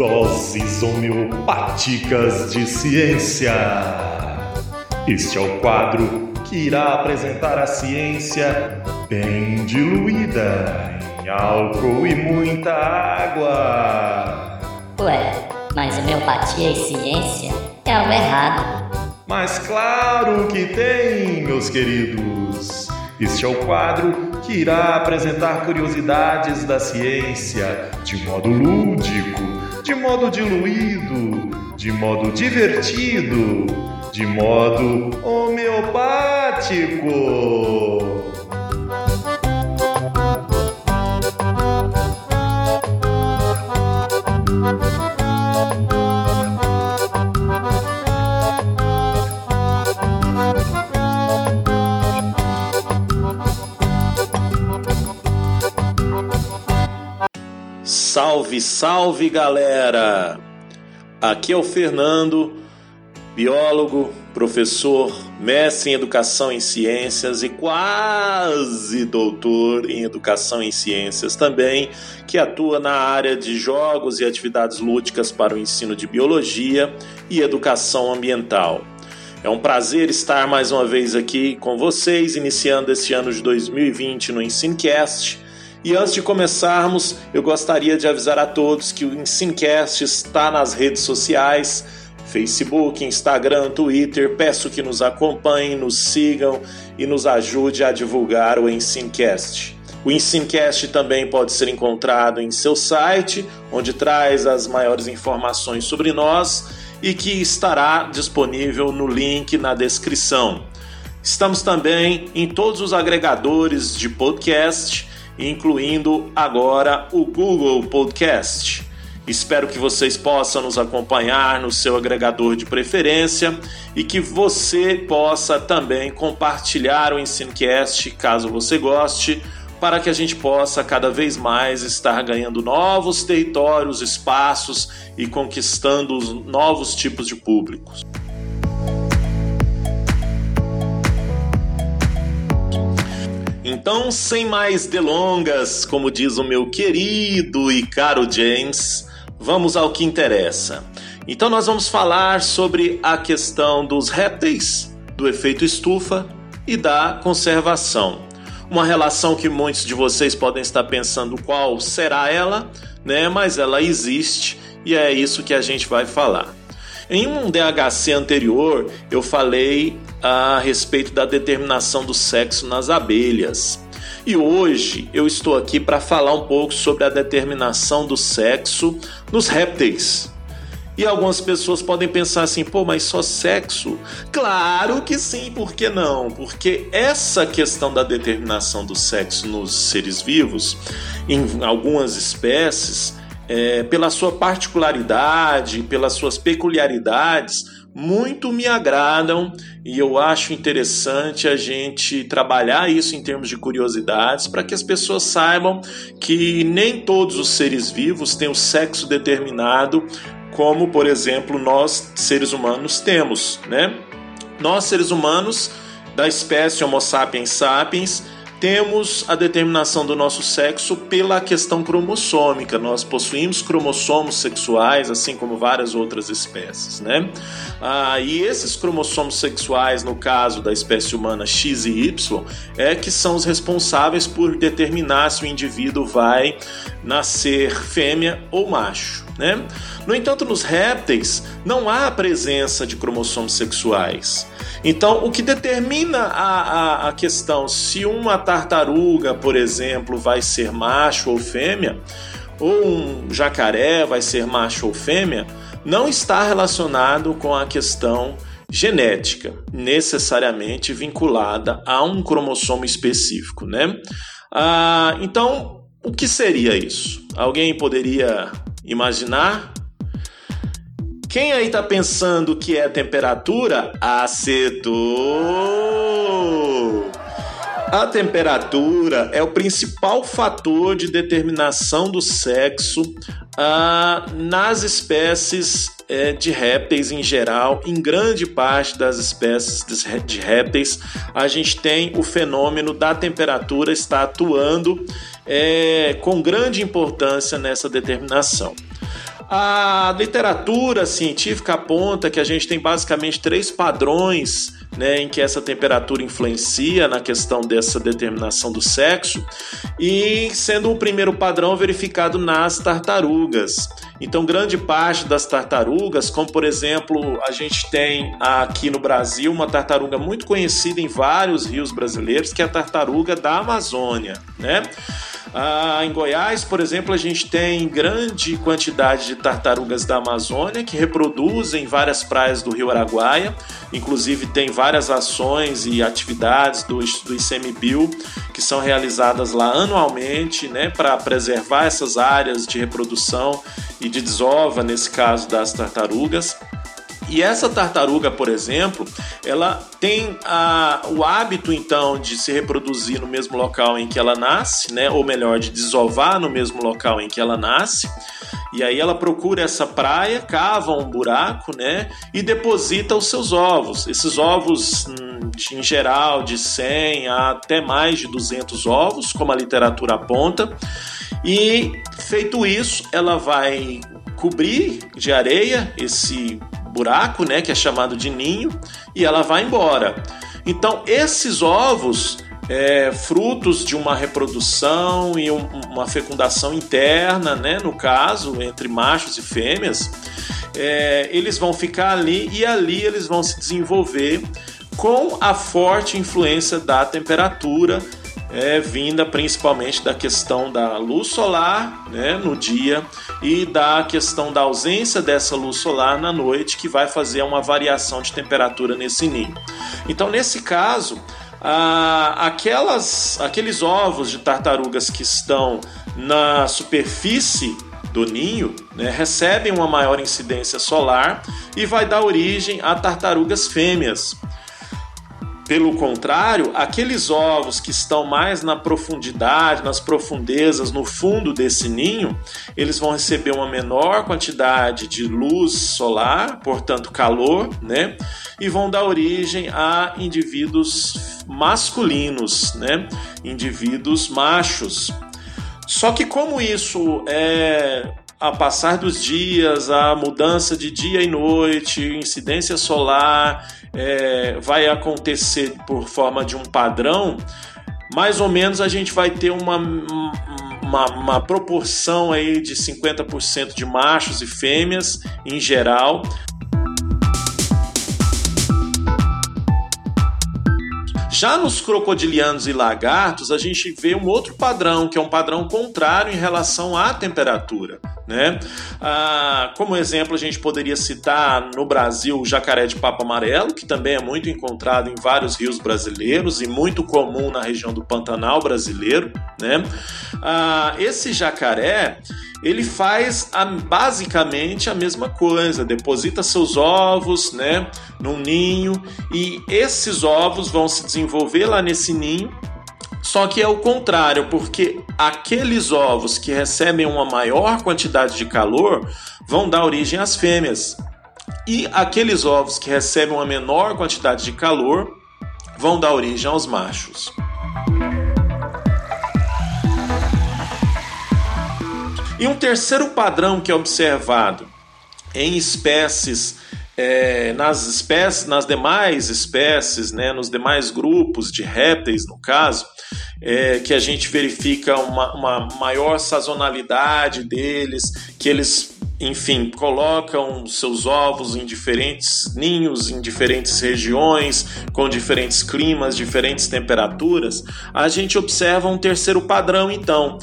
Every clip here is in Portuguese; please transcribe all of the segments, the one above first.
Doses homeopáticas de ciência. Este é o quadro que irá apresentar a ciência bem diluída em álcool e muita água. Ué, mas homeopatia e ciência é algo errado. Mas claro que tem, meus queridos. Este é o quadro que irá apresentar curiosidades da ciência de modo lúdico, de modo diluído, de modo divertido, de modo homeopático. Salve, salve galera! Aqui é o Fernando, biólogo, professor, mestre em educação em ciências e quase doutor em educação em ciências também, que atua na área de jogos e atividades lúdicas para o ensino de biologia e educação ambiental. É um prazer estar mais uma vez aqui com vocês, iniciando esse ano de 2020 no Ensinecast e antes de começarmos, eu gostaria de avisar a todos que o Ensinecast está nas redes sociais, Facebook, Instagram, Twitter. Peço que nos acompanhem, nos sigam e nos ajude a divulgar o Ensincast. O Ensincast também pode ser encontrado em seu site, onde traz as maiores informações sobre nós e que estará disponível no link na descrição. Estamos também em todos os agregadores de podcast incluindo agora o Google Podcast. Espero que vocês possam nos acompanhar no seu agregador de preferência e que você possa também compartilhar o Ensinecast, caso você goste, para que a gente possa cada vez mais estar ganhando novos territórios, espaços e conquistando novos tipos de públicos. Então, sem mais delongas, como diz o meu querido e caro James, vamos ao que interessa. Então, nós vamos falar sobre a questão dos répteis, do efeito estufa e da conservação. Uma relação que muitos de vocês podem estar pensando qual será ela, né? Mas ela existe e é isso que a gente vai falar. Em um DHC anterior, eu falei a respeito da determinação do sexo nas abelhas. E hoje eu estou aqui para falar um pouco sobre a determinação do sexo nos répteis. E algumas pessoas podem pensar assim, pô, mas só sexo? Claro que sim, por que não? Porque essa questão da determinação do sexo nos seres vivos, em algumas espécies, é, pela sua particularidade, pelas suas peculiaridades, muito me agradam e eu acho interessante a gente trabalhar isso em termos de curiosidades para que as pessoas saibam que nem todos os seres vivos têm o sexo determinado, como por exemplo nós seres humanos temos, né? Nós seres humanos da espécie Homo sapiens sapiens temos a determinação do nosso sexo pela questão cromossômica. Nós possuímos cromossomos sexuais, assim como várias outras espécies, né? Ah, e esses cromossomos sexuais, no caso da espécie humana X e Y, é que são os responsáveis por determinar se o indivíduo vai nascer fêmea ou macho, né? No entanto, nos répteis não há a presença de cromossomos sexuais. Então, o que determina a, a, a questão se uma tartaruga, por exemplo, vai ser macho ou fêmea, ou um jacaré vai ser macho ou fêmea, não está relacionado com a questão genética, necessariamente vinculada a um cromossomo específico, né? Ah, então, o que seria isso? Alguém poderia imaginar? Quem aí tá pensando que é temperatura? Acertou! A temperatura é o principal fator de determinação do sexo ah, nas espécies é, de répteis em geral. Em grande parte das espécies de répteis, a gente tem o fenômeno da temperatura está atuando é, com grande importância nessa determinação. A literatura científica aponta que a gente tem basicamente três padrões né, em que essa temperatura influencia na questão dessa determinação do sexo, e sendo o primeiro padrão verificado nas tartarugas. Então, grande parte das tartarugas, como por exemplo, a gente tem aqui no Brasil uma tartaruga muito conhecida em vários rios brasileiros, que é a tartaruga da Amazônia, né? Ah, em Goiás, por exemplo, a gente tem grande quantidade de tartarugas da Amazônia que reproduzem várias praias do Rio Araguaia. Inclusive, tem várias ações e atividades do, do ICMBio que são realizadas lá anualmente né, para preservar essas áreas de reprodução e de desova, nesse caso das tartarugas. E essa tartaruga, por exemplo, ela tem a, o hábito então de se reproduzir no mesmo local em que ela nasce, né? Ou melhor, de desovar no mesmo local em que ela nasce. E aí ela procura essa praia, cava um buraco, né? E deposita os seus ovos. Esses ovos, hum, em geral, de 100 a até mais de 200 ovos, como a literatura aponta. E feito isso, ela vai cobrir de areia esse buraco, né, que é chamado de ninho, e ela vai embora. Então, esses ovos, é, frutos de uma reprodução e um, uma fecundação interna, né, no caso, entre machos e fêmeas, é, eles vão ficar ali e ali eles vão se desenvolver com a forte influência da temperatura é vinda principalmente da questão da luz solar né, no dia e da questão da ausência dessa luz solar na noite, que vai fazer uma variação de temperatura nesse ninho. Então, nesse caso, aquelas, aqueles ovos de tartarugas que estão na superfície do ninho né, recebem uma maior incidência solar e vai dar origem a tartarugas fêmeas. Pelo contrário, aqueles ovos que estão mais na profundidade, nas profundezas, no fundo desse ninho, eles vão receber uma menor quantidade de luz solar, portanto calor, né? E vão dar origem a indivíduos masculinos, né? Indivíduos machos. Só que como isso é a passar dos dias, a mudança de dia e noite, incidência solar é, vai acontecer por forma de um padrão, mais ou menos a gente vai ter uma, uma, uma proporção aí de 50% de machos e fêmeas em geral. Já nos crocodilianos e lagartos, a gente vê um outro padrão, que é um padrão contrário em relação à temperatura. Né? Ah, como exemplo, a gente poderia citar no Brasil o jacaré de papo amarelo, que também é muito encontrado em vários rios brasileiros e muito comum na região do Pantanal brasileiro. Né? Ah, esse jacaré ele faz a, basicamente a mesma coisa, deposita seus ovos, né, num ninho e esses ovos vão se desenvolver lá nesse ninho. Só que é o contrário, porque aqueles ovos que recebem uma maior quantidade de calor vão dar origem às fêmeas. E aqueles ovos que recebem uma menor quantidade de calor vão dar origem aos machos. E um terceiro padrão que é observado em espécies, é, nas espécies, nas demais espécies, né, nos demais grupos de répteis, no caso, é, que a gente verifica uma, uma maior sazonalidade deles, que eles enfim, colocam seus ovos em diferentes ninhos, em diferentes regiões, com diferentes climas, diferentes temperaturas, a gente observa um terceiro padrão, então.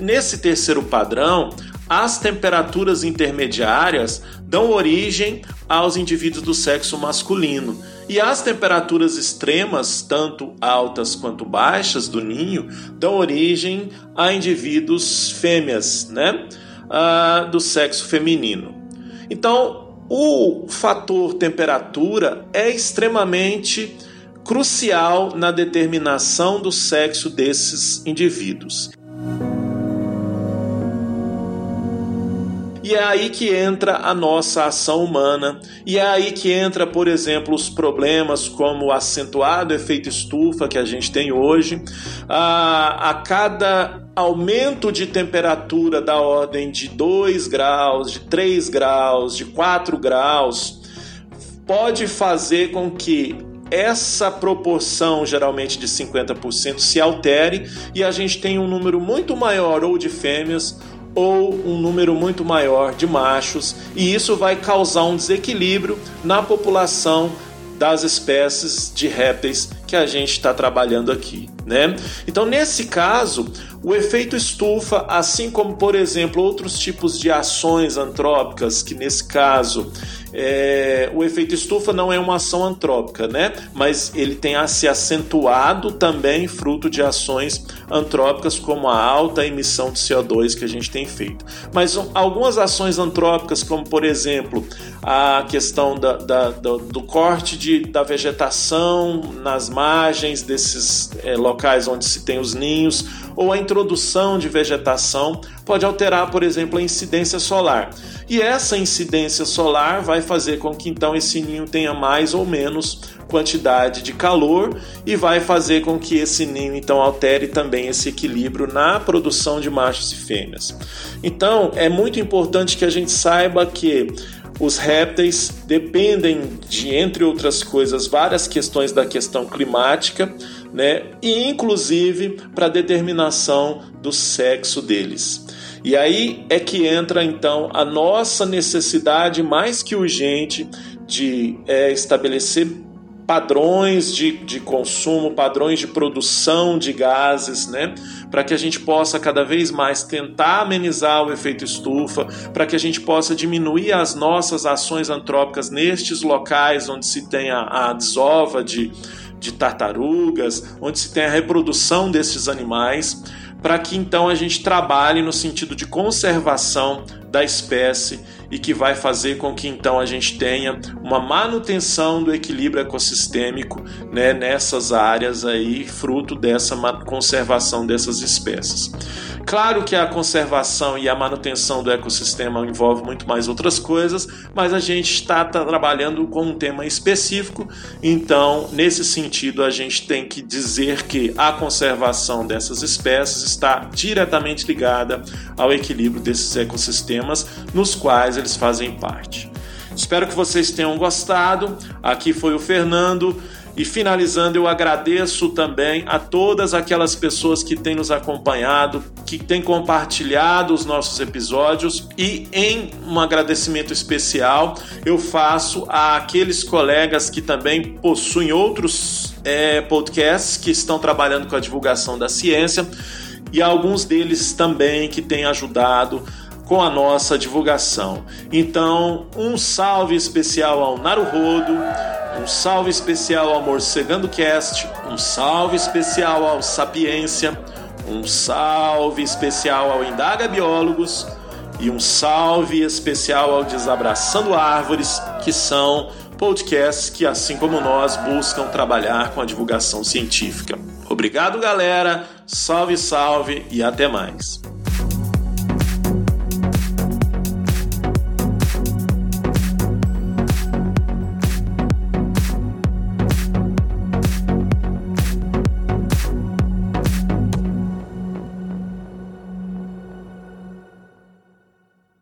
Nesse terceiro padrão, as temperaturas intermediárias dão origem aos indivíduos do sexo masculino. E as temperaturas extremas, tanto altas quanto baixas do ninho, dão origem a indivíduos fêmeas, né? Uh, do sexo feminino. Então, o fator temperatura é extremamente crucial na determinação do sexo desses indivíduos. E é aí que entra a nossa ação humana, e é aí que entra, por exemplo, os problemas como o acentuado efeito estufa que a gente tem hoje. A, a cada aumento de temperatura da ordem de 2 graus, de 3 graus, de 4 graus, pode fazer com que essa proporção, geralmente de 50%, se altere e a gente tenha um número muito maior ou de fêmeas ou um número muito maior de machos, e isso vai causar um desequilíbrio na população das espécies de répteis que a gente está trabalhando aqui, né? Então, nesse caso, o efeito estufa, assim como, por exemplo, outros tipos de ações antrópicas, que nesse caso é, o efeito estufa não é uma ação antrópica, né? Mas ele tem se acentuado também fruto de ações antrópicas, como a alta emissão de CO2 que a gente tem feito. Mas algumas ações antrópicas, como por exemplo a questão da, da, do, do, corte de, da vegetação nas margens desses é, locais onde se tem os ninhos, ou a introdução de vegetação, pode alterar, por exemplo, a incidência solar. E essa incidência solar vai fazer com que então esse ninho tenha mais ou menos quantidade de calor e vai fazer com que esse ninho então altere também esse equilíbrio na produção de machos e fêmeas. Então, é muito importante que a gente saiba que os répteis dependem de, entre outras coisas, várias questões da questão climática, né? E inclusive para determinação do sexo deles. E aí é que entra então a nossa necessidade mais que urgente de é, estabelecer padrões de, de consumo, padrões de produção de gases, né? Para que a gente possa cada vez mais tentar amenizar o efeito estufa, para que a gente possa diminuir as nossas ações antrópicas nestes locais onde se tem a, a desova de, de tartarugas, onde se tem a reprodução desses animais para que então a gente trabalhe no sentido de conservação da espécie e que vai fazer com que então a gente tenha uma manutenção do equilíbrio ecossistêmico né, nessas áreas aí, fruto dessa conservação dessas espécies. Claro que a conservação e a manutenção do ecossistema envolve muito mais outras coisas, mas a gente está trabalhando com um tema específico, então, nesse sentido, a gente tem que dizer que a conservação dessas espécies está diretamente ligada ao equilíbrio desses ecossistemas nos quais eles fazem parte. Espero que vocês tenham gostado. Aqui foi o Fernando. E finalizando, eu agradeço também a todas aquelas pessoas que têm nos acompanhado, que têm compartilhado os nossos episódios e em um agradecimento especial eu faço a aqueles colegas que também possuem outros é, podcasts que estão trabalhando com a divulgação da ciência e alguns deles também que têm ajudado com a nossa divulgação. Então, um salve especial ao Naruhodo, um salve especial ao Morcegando Cast, um salve especial ao Sapiência, um salve especial ao Indaga Biólogos e um salve especial ao Desabraçando Árvores, que são podcasts que, assim como nós, buscam trabalhar com a divulgação científica. Obrigado, galera. Salve, salve e até mais.